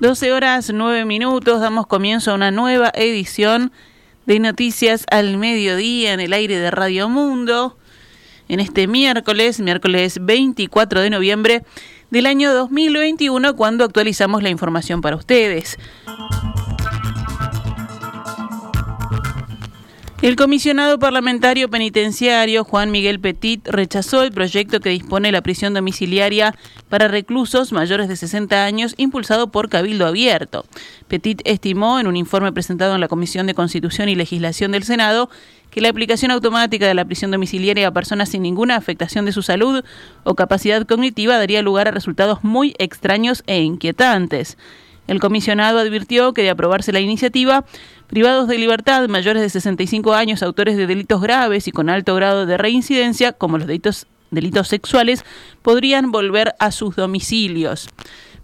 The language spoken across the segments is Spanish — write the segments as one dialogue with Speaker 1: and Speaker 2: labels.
Speaker 1: 12 horas 9 minutos, damos comienzo a una nueva edición de Noticias al Mediodía en el aire de Radio Mundo. En este miércoles, miércoles 24 de noviembre del año 2021, cuando actualizamos la información para ustedes. El comisionado parlamentario penitenciario Juan Miguel Petit rechazó el proyecto que dispone la prisión domiciliaria para reclusos mayores de 60 años impulsado por Cabildo Abierto. Petit estimó en un informe presentado en la Comisión de Constitución y Legislación del Senado que la aplicación automática de la prisión domiciliaria a personas sin ninguna afectación de su salud o capacidad cognitiva daría lugar a resultados muy extraños e inquietantes. El comisionado advirtió que de aprobarse la iniciativa, privados de libertad mayores de 65 años, autores de delitos graves y con alto grado de reincidencia, como los delitos, sexuales, podrían volver a sus domicilios.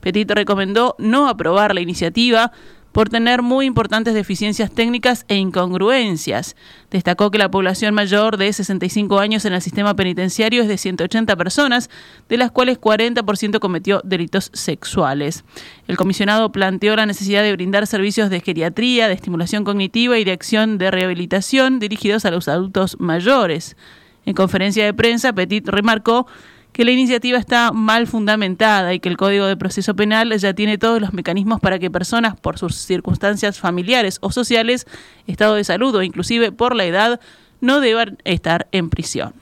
Speaker 1: Petit recomendó no aprobar la iniciativa por tener muy importantes deficiencias técnicas e incongruencias. Destacó que la población mayor de 65 años en el sistema penitenciario es de 180 personas, de las cuales 40% cometió delitos sexuales. El comisionado planteó la necesidad de brindar servicios de geriatría, de estimulación cognitiva y de acción de rehabilitación dirigidos a los adultos mayores. En conferencia de prensa, Petit remarcó que la iniciativa está mal fundamentada y que el Código de Proceso Penal ya tiene todos los mecanismos para que personas por sus circunstancias familiares o sociales, estado de salud o inclusive por la edad no deban estar en prisión.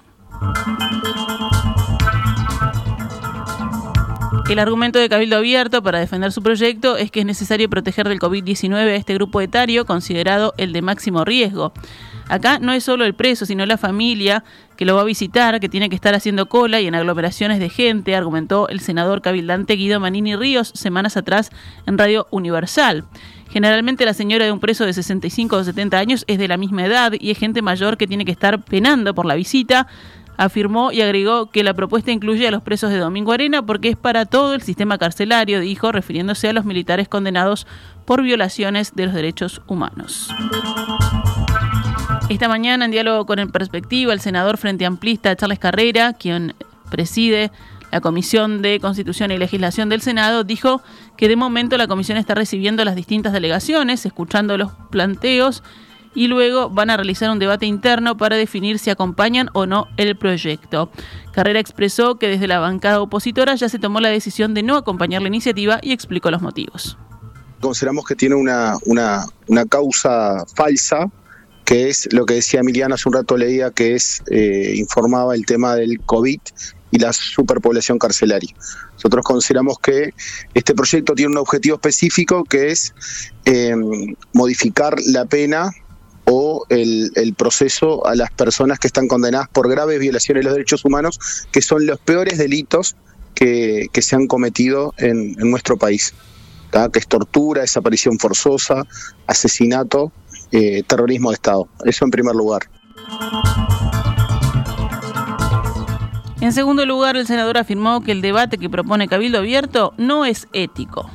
Speaker 1: El argumento de Cabildo Abierto para defender su proyecto es que es necesario proteger del COVID-19 a este grupo etario considerado el de máximo riesgo. Acá no es solo el preso, sino la familia que lo va a visitar, que tiene que estar haciendo cola y en aglomeraciones de gente, argumentó el senador cabildante Guido Manini Ríos semanas atrás en Radio Universal. Generalmente la señora de un preso de 65 o 70 años es de la misma edad y es gente mayor que tiene que estar penando por la visita afirmó y agregó que la propuesta incluye a los presos de Domingo Arena porque es para todo el sistema carcelario, dijo, refiriéndose a los militares condenados por violaciones de los derechos humanos. Esta mañana, en diálogo con el Perspectiva, el senador Frente Amplista Charles Carrera, quien preside la Comisión de Constitución y Legislación del Senado, dijo que de momento la comisión está recibiendo las distintas delegaciones, escuchando los planteos y luego van a realizar un debate interno para definir si acompañan o no el proyecto. Carrera expresó que desde la bancada opositora ya se tomó la decisión de no acompañar la iniciativa y explicó los motivos.
Speaker 2: Consideramos que tiene una, una, una causa falsa que es lo que decía Emiliano hace un rato leía, que es eh, informaba el tema del COVID y la superpoblación carcelaria. Nosotros consideramos que este proyecto tiene un objetivo específico que es eh, modificar la pena o el, proceso a las personas que están condenadas por graves violaciones de los derechos humanos, que son los peores delitos que, se han cometido en, nuestro país, que es tortura, desaparición forzosa, asesinato eh, terrorismo de Estado. Eso en primer lugar.
Speaker 1: En segundo lugar, el senador afirmó que el debate que propone Cabildo Abierto no es ético.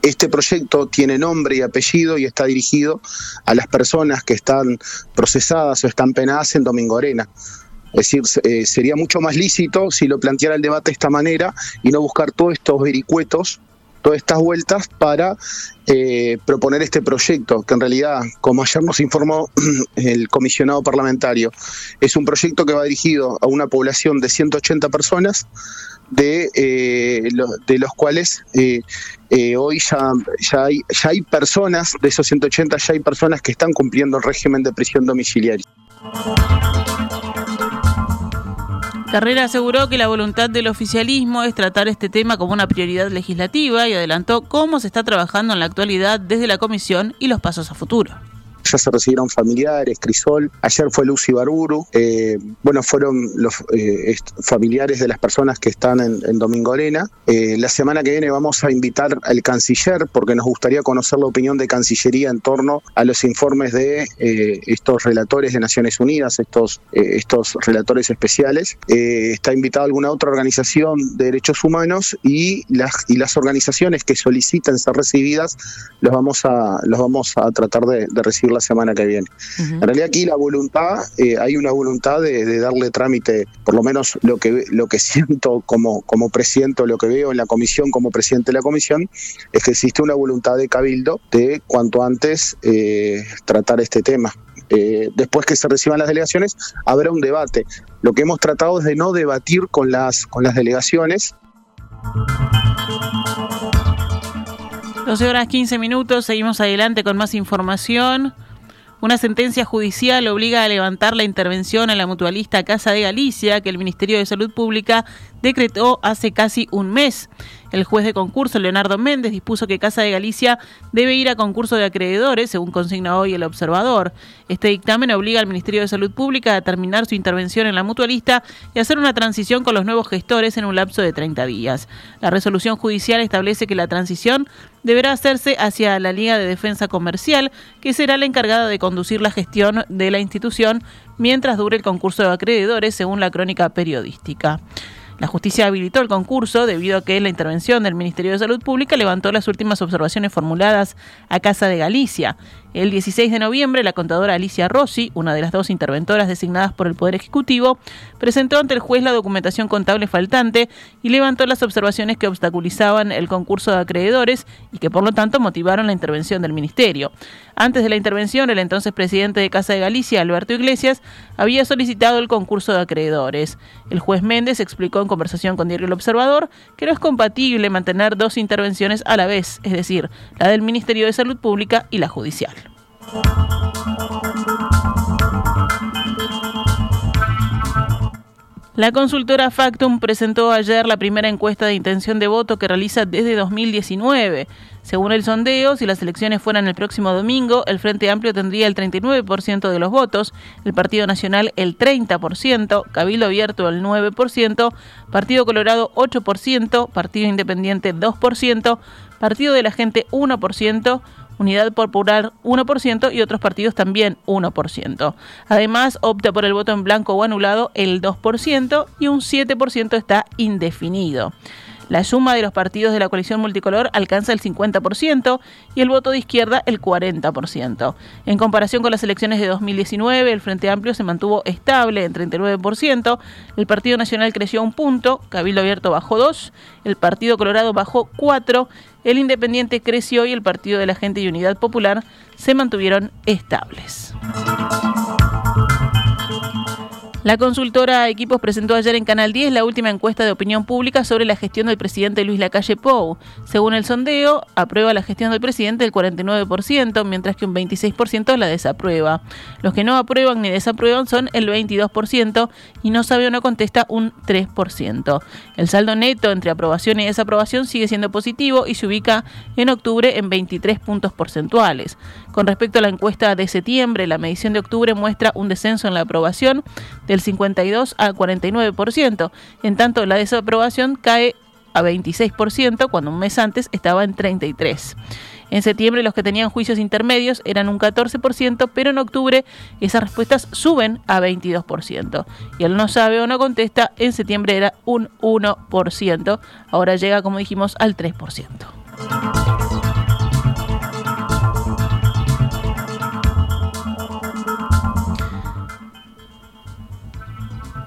Speaker 2: Este proyecto tiene nombre y apellido y está dirigido a las personas que están procesadas o están penadas en Domingo Arena. Es decir, eh, sería mucho más lícito si lo planteara el debate de esta manera y no buscar todos estos vericuetos estas vueltas para eh, proponer este proyecto, que en realidad, como ayer nos informó el comisionado parlamentario, es un proyecto que va dirigido a una población de 180 personas, de, eh, de los cuales eh, hoy ya, ya, hay, ya hay personas, de esos 180 ya hay personas que están cumpliendo el régimen de prisión domiciliaria.
Speaker 1: Carrera aseguró que la voluntad del oficialismo es tratar este tema como una prioridad legislativa y adelantó cómo se está trabajando en la actualidad desde la comisión y los pasos a futuro
Speaker 2: ya se recibieron familiares, Crisol, ayer fue Lucy Barburu, eh, bueno, fueron los eh, familiares de las personas que están en, en Domingo Arena. Eh, la semana que viene vamos a invitar al canciller porque nos gustaría conocer la opinión de Cancillería en torno a los informes de estos relatores de Naciones Unidas, estos, estos relatores especiales. está invitada alguna otra organización de derechos humanos y las, y las organizaciones que soliciten ser recibidas los vamos a, los vamos a tratar de, recibir la semana que viene. En realidad aquí la voluntad, eh, hay una voluntad de, darle trámite, por lo menos lo que, lo que siento como, como presidente, lo que veo en la comisión como presidente de la comisión, es que existe una voluntad de Cabildo de cuanto antes eh, tratar este tema. Eh, después que se reciban las delegaciones, habrá un debate. Lo que hemos tratado es de no debatir con las, con las delegaciones.
Speaker 1: 12 horas 15 minutos, seguimos adelante con más información. Una sentencia judicial obliga a levantar la intervención a la mutualista Casa de Galicia que el Ministerio de Salud Pública decretó hace casi un mes. El juez de concurso, Leonardo Méndez, dispuso que Casa de Galicia debe ir a concurso de acreedores, según consigna hoy el observador. Este dictamen obliga al Ministerio de Salud Pública a terminar su intervención en la mutualista y hacer una transición con los nuevos gestores en un lapso de 30 días. La resolución judicial establece que la transición deberá hacerse hacia la Liga de Defensa Comercial, que será la encargada de conducir la gestión de la institución mientras dure el concurso de acreedores, según la crónica periodística. La justicia habilitó el concurso debido a que la intervención del Ministerio de Salud Pública levantó las últimas observaciones formuladas a Casa de Galicia. El 16 de noviembre, la contadora Alicia Rossi, una de las dos interventoras designadas por el Poder Ejecutivo, presentó ante el juez la documentación contable faltante y levantó las observaciones que obstaculizaban el concurso de acreedores y que por lo tanto motivaron la intervención del Ministerio. Antes de la intervención, el entonces presidente de Casa de Galicia, Alberto Iglesias, había solicitado el concurso de acreedores. El juez Méndez explicó en conversación con Diario El Observador que no es compatible mantener dos intervenciones a la vez, es decir, la del Ministerio de Salud Pública y la judicial. La consultora Factum presentó ayer la primera encuesta de intención de voto que realiza desde 2019. Según el sondeo, si las elecciones fueran el próximo domingo, el Frente Amplio tendría el 39% de los votos, el Partido Nacional el 30%, Cabildo Abierto el 9%, Partido Colorado 8%, Partido Independiente 2%, Partido de la Gente 1%, Unidad Popular 1% y otros partidos también 1%. Además, opta por el voto en blanco o anulado el 2% y un 7% está indefinido. La suma de los partidos de la coalición multicolor alcanza el 50% y el voto de izquierda el 40%. En comparación con las elecciones de 2019, el Frente Amplio se mantuvo estable en 39%, el Partido Nacional creció un punto, Cabildo Abierto bajó 2, el Partido Colorado bajó 4, el Independiente creció y el Partido de la Gente y Unidad Popular se mantuvieron estables. La consultora Equipos presentó ayer en Canal 10 la última encuesta de opinión pública sobre la gestión del presidente Luis Lacalle Pou. Según el sondeo, aprueba la gestión del presidente el 49%, mientras que un 26% la desaprueba. Los que no aprueban ni desaprueban son el 22% y no sabe o no contesta un 3%. El saldo neto entre aprobación y desaprobación sigue siendo positivo y se ubica en octubre en 23 puntos porcentuales. Con respecto a la encuesta de septiembre, la medición de octubre muestra un descenso en la aprobación del 52 al 49%, en tanto la desaprobación cae a 26% cuando un mes antes estaba en 33%. En septiembre los que tenían juicios intermedios eran un 14%, pero en octubre esas respuestas suben a 22%. Y él no sabe o no contesta, en septiembre era un 1%, ahora llega como dijimos al 3%.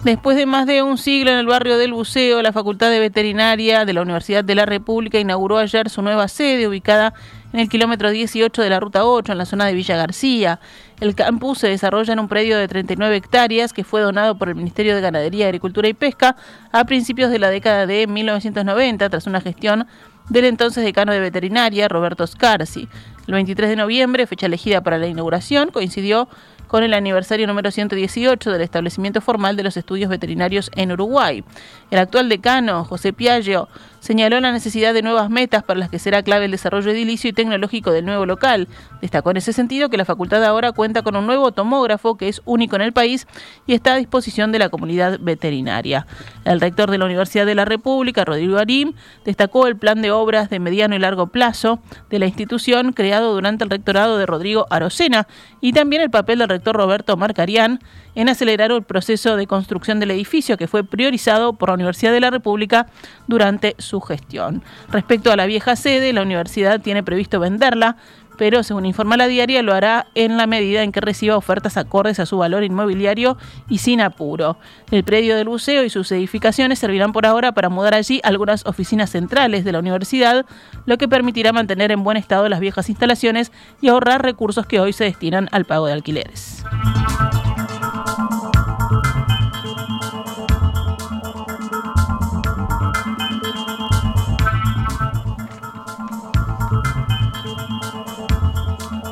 Speaker 1: Después de más de un siglo en el barrio del Buceo, la Facultad de Veterinaria de la Universidad de la República inauguró ayer su nueva sede ubicada en el kilómetro 18 de la Ruta 8, en la zona de Villa García. El campus se desarrolla en un predio de 39 hectáreas que fue donado por el Ministerio de Ganadería, Agricultura y Pesca a principios de la década de 1990 tras una gestión del entonces decano de veterinaria, Roberto Scarsi. El 23 de noviembre, fecha elegida para la inauguración, coincidió con el aniversario número 118 del establecimiento formal de los estudios veterinarios en Uruguay. El actual decano, José Piaggio, señaló la necesidad de nuevas metas para las que será clave el desarrollo edilicio y tecnológico del nuevo local. Destacó en ese sentido que la facultad ahora cuenta con un nuevo tomógrafo que es único en el país y está a disposición de la comunidad veterinaria. El rector de la Universidad de la República, Rodrigo Arim, destacó el plan de obras de mediano y largo plazo de la institución creado durante el rectorado de Rodrigo Arocena y también el papel del rector Roberto Marcarián en acelerar el proceso de construcción del edificio que fue priorizado por la Universidad de la República durante su gestión. Respecto a la vieja sede, la universidad tiene previsto venderla, pero según informa la diaria lo hará en la medida en que reciba ofertas acordes a su valor inmobiliario y sin apuro. El predio del museo y sus edificaciones servirán por ahora para mudar allí algunas oficinas centrales de la universidad, lo que permitirá mantener en buen estado las viejas instalaciones y ahorrar recursos que hoy se destinan al pago de alquileres.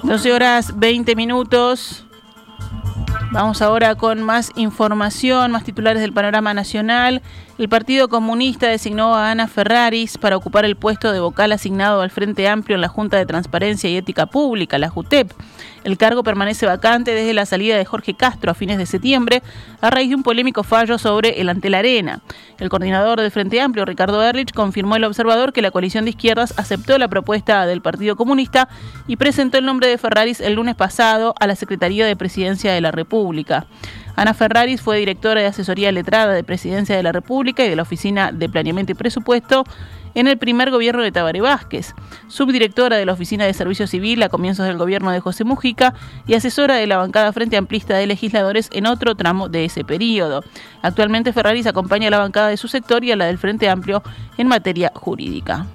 Speaker 1: Doce horas 20 minutos. Vamos ahora con más información, más titulares del panorama nacional. El Partido Comunista designó a Ana Ferraris para ocupar el puesto de vocal asignado al Frente Amplio en la Junta de Transparencia y Ética Pública, la JUTEP. El cargo permanece vacante desde la salida de Jorge Castro a fines de septiembre a raíz de un polémico fallo sobre el Antel Arena. El coordinador del Frente Amplio, Ricardo Erlich, confirmó al observador que la coalición de izquierdas aceptó la propuesta del Partido Comunista y presentó el nombre de Ferraris el lunes pasado a la Secretaría de Presidencia de la República. Ana Ferraris fue directora de asesoría letrada de Presidencia de la República y de la Oficina de Planeamiento y Presupuesto en el primer gobierno de Tabaré Vázquez, subdirectora de la Oficina de Servicio Civil a comienzos del gobierno de José Mujica y asesora de la bancada Frente Amplista de Legisladores en otro tramo de ese periodo. Actualmente Ferraris acompaña a la bancada de su sector y a la del Frente Amplio en materia jurídica.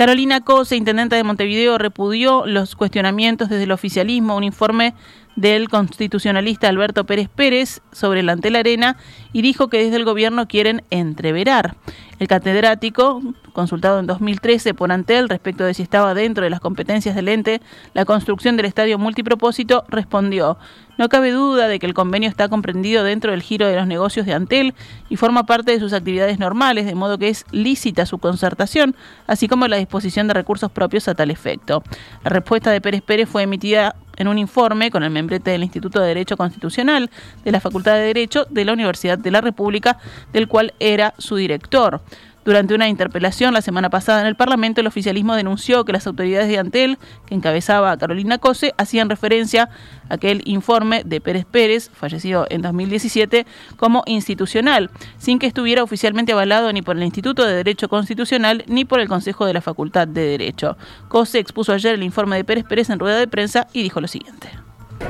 Speaker 1: Carolina Cose, intendenta de Montevideo, repudió los cuestionamientos desde el oficialismo, un informe del constitucionalista Alberto Pérez Pérez sobre la Antel Arena y dijo que desde el gobierno quieren entreverar. El catedrático, consultado en 2013 por Antel respecto de si estaba dentro de las competencias del ente la construcción del estadio multipropósito, respondió, no cabe duda de que el convenio está comprendido dentro del giro de los negocios de Antel y forma parte de sus actividades normales, de modo que es lícita su concertación, así como la disposición de recursos propios a tal efecto. La respuesta de Pérez Pérez fue emitida en un informe con el membrete del Instituto de Derecho Constitucional de la Facultad de Derecho de la Universidad de la República, del cual era su director. Durante una interpelación la semana pasada en el Parlamento, el oficialismo denunció que las autoridades de Antel, que encabezaba a Carolina Cose, hacían referencia a aquel informe de Pérez Pérez, fallecido en 2017, como institucional, sin que estuviera oficialmente avalado ni por el Instituto de Derecho Constitucional ni por el Consejo de la Facultad de Derecho. Cose expuso ayer el informe de Pérez Pérez en rueda de prensa y dijo lo siguiente.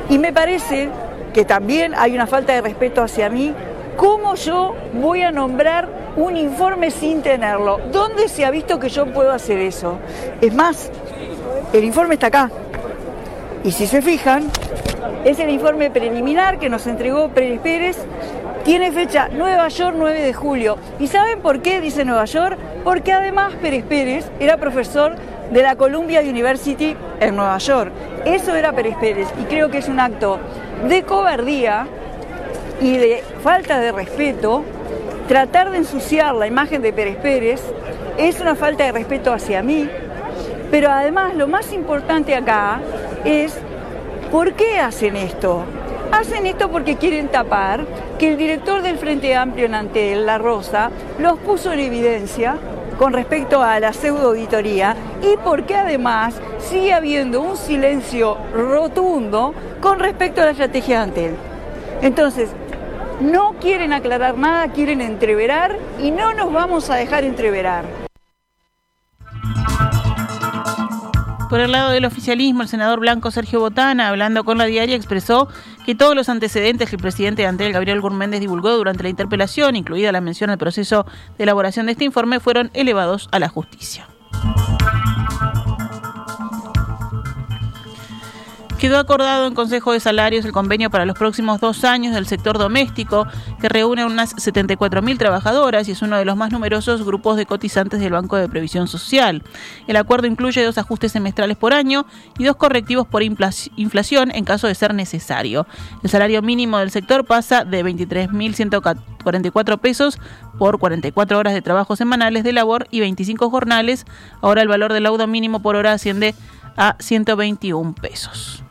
Speaker 3: Y me parece que también hay una falta de respeto hacia mí ¿Cómo yo voy a nombrar un informe sin tenerlo? ¿Dónde se ha visto que yo puedo hacer eso? Es más, el informe está acá. Y si se fijan, es el informe preliminar que nos entregó Pérez Pérez. Tiene fecha Nueva York 9 de julio. ¿Y saben por qué dice Nueva York? Porque además Pérez Pérez era profesor de la Columbia University en Nueva York. Eso era Pérez Pérez y creo que es un acto de cobardía y de falta de respeto, tratar de ensuciar la imagen de Pérez Pérez es una falta de respeto hacia mí, pero además lo más importante acá es ¿por qué hacen esto? Hacen esto porque quieren tapar que el director del Frente Amplio en Antel, La Rosa, los puso en evidencia con respecto a la pseudo auditoría y porque además sigue habiendo un silencio rotundo con respecto a la estrategia de Antel. Entonces, no quieren aclarar nada, quieren entreverar y no nos vamos a dejar entreverar.
Speaker 1: Por el lado del oficialismo, el senador blanco Sergio Botana, hablando con la diaria, expresó que todos los antecedentes que el presidente Antel Gabriel Gurméndez divulgó durante la interpelación, incluida la mención al proceso de elaboración de este informe, fueron elevados a la justicia. Quedó acordado en Consejo de Salarios el convenio para los próximos dos años del sector doméstico, que reúne a unas 74.000 trabajadoras y es uno de los más numerosos grupos de cotizantes del Banco de Previsión Social. El acuerdo incluye dos ajustes semestrales por año y dos correctivos por inflación en caso de ser necesario. El salario mínimo del sector pasa de 23.144 pesos por 44 horas de trabajo semanales de labor y 25 jornales. Ahora el valor del laudo mínimo por hora asciende a 121 pesos.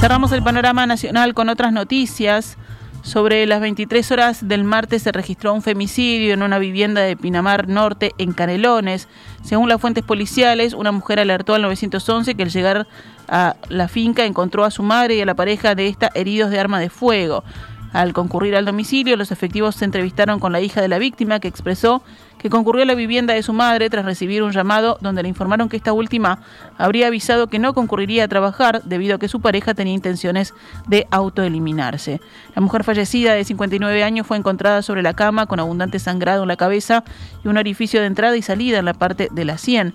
Speaker 1: Cerramos el panorama nacional con otras noticias. Sobre las 23 horas del martes se registró un femicidio en una vivienda de Pinamar Norte en Canelones. Según las fuentes policiales, una mujer alertó al 911 que al llegar a la finca encontró a su madre y a la pareja de esta heridos de arma de fuego. Al concurrir al domicilio, los efectivos se entrevistaron con la hija de la víctima que expresó que concurrió a la vivienda de su madre tras recibir un llamado donde le informaron que esta última habría avisado que no concurriría a trabajar debido a que su pareja tenía intenciones de autoeliminarse. La mujer fallecida de 59 años fue encontrada sobre la cama con abundante sangrado en la cabeza y un orificio de entrada y salida en la parte de la sien.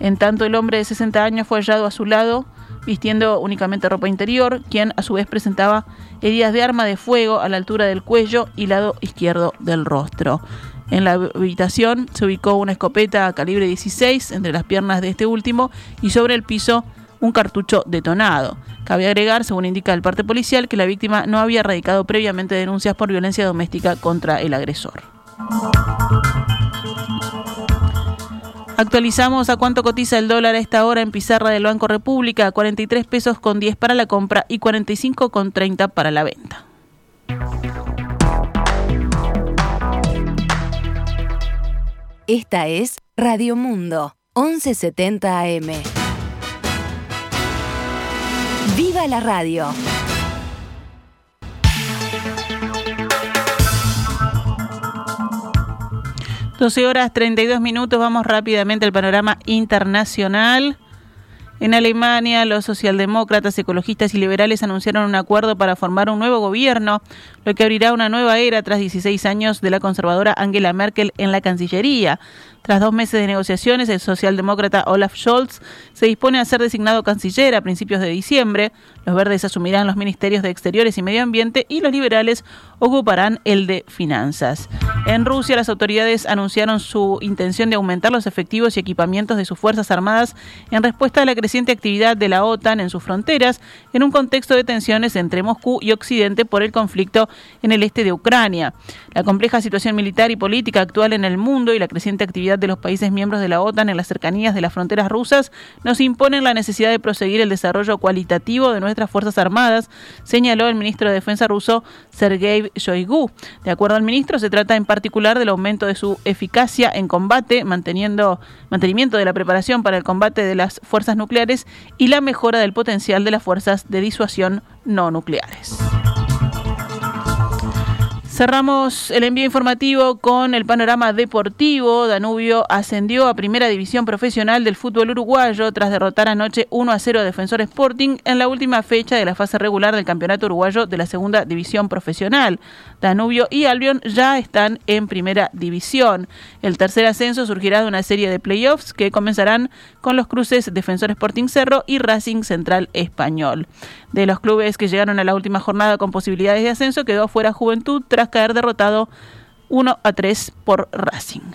Speaker 1: En tanto, el hombre de 60 años fue hallado a su lado vistiendo únicamente ropa interior, quien a su vez presentaba heridas de arma de fuego a la altura del cuello y lado izquierdo del rostro. En la habitación se ubicó una escopeta calibre 16 entre las piernas de este último y sobre el piso un cartucho detonado. Cabe agregar, según indica el parte policial, que la víctima no había radicado previamente denuncias por violencia doméstica contra el agresor. Actualizamos a cuánto cotiza el dólar a esta hora en pizarra del Banco República, 43 pesos con 10 para la compra y 45 con 30 para la venta.
Speaker 4: Esta es Radio Mundo, 1170 AM. ¡Viva la radio!
Speaker 1: Doce horas 32 minutos, vamos rápidamente al panorama internacional. En Alemania, los socialdemócratas, ecologistas y liberales anunciaron un acuerdo para formar un nuevo gobierno, lo que abrirá una nueva era tras 16 años de la conservadora Angela Merkel en la Cancillería. Tras dos meses de negociaciones, el socialdemócrata Olaf Scholz se dispone a ser designado canciller a principios de diciembre. Los verdes asumirán los ministerios de Exteriores y Medio Ambiente y los liberales ocuparán el de Finanzas. En Rusia, las autoridades anunciaron su intención de aumentar los efectivos y equipamientos de sus Fuerzas Armadas en respuesta a la creciente actividad de la OTAN en sus fronteras, en un contexto de tensiones entre Moscú y Occidente por el conflicto en el este de Ucrania. La compleja situación militar y política actual en el mundo y la creciente actividad de los países miembros de la OTAN en las cercanías de las fronteras rusas nos imponen la necesidad de proseguir el desarrollo cualitativo de nuestras Fuerzas Armadas, señaló el ministro de Defensa ruso Sergei Shoigu. De acuerdo al ministro, se trata en particular del aumento de su eficacia en combate, manteniendo, mantenimiento de la preparación para el combate de las fuerzas nucleares y la mejora del potencial de las fuerzas de disuasión no nucleares. Cerramos el envío informativo con el panorama deportivo. Danubio ascendió a primera división profesional del fútbol uruguayo tras derrotar anoche 1 a 0 a Defensor Sporting en la última fecha de la fase regular del campeonato uruguayo de la segunda división profesional. Danubio y Albion ya están en primera división. El tercer ascenso surgirá de una serie de playoffs que comenzarán con los cruces Defensor Sporting Cerro y Racing Central Español. De los clubes que llegaron a la última jornada con posibilidades de ascenso, quedó fuera Juventud tras caer derrotado 1 a 3 por Racing.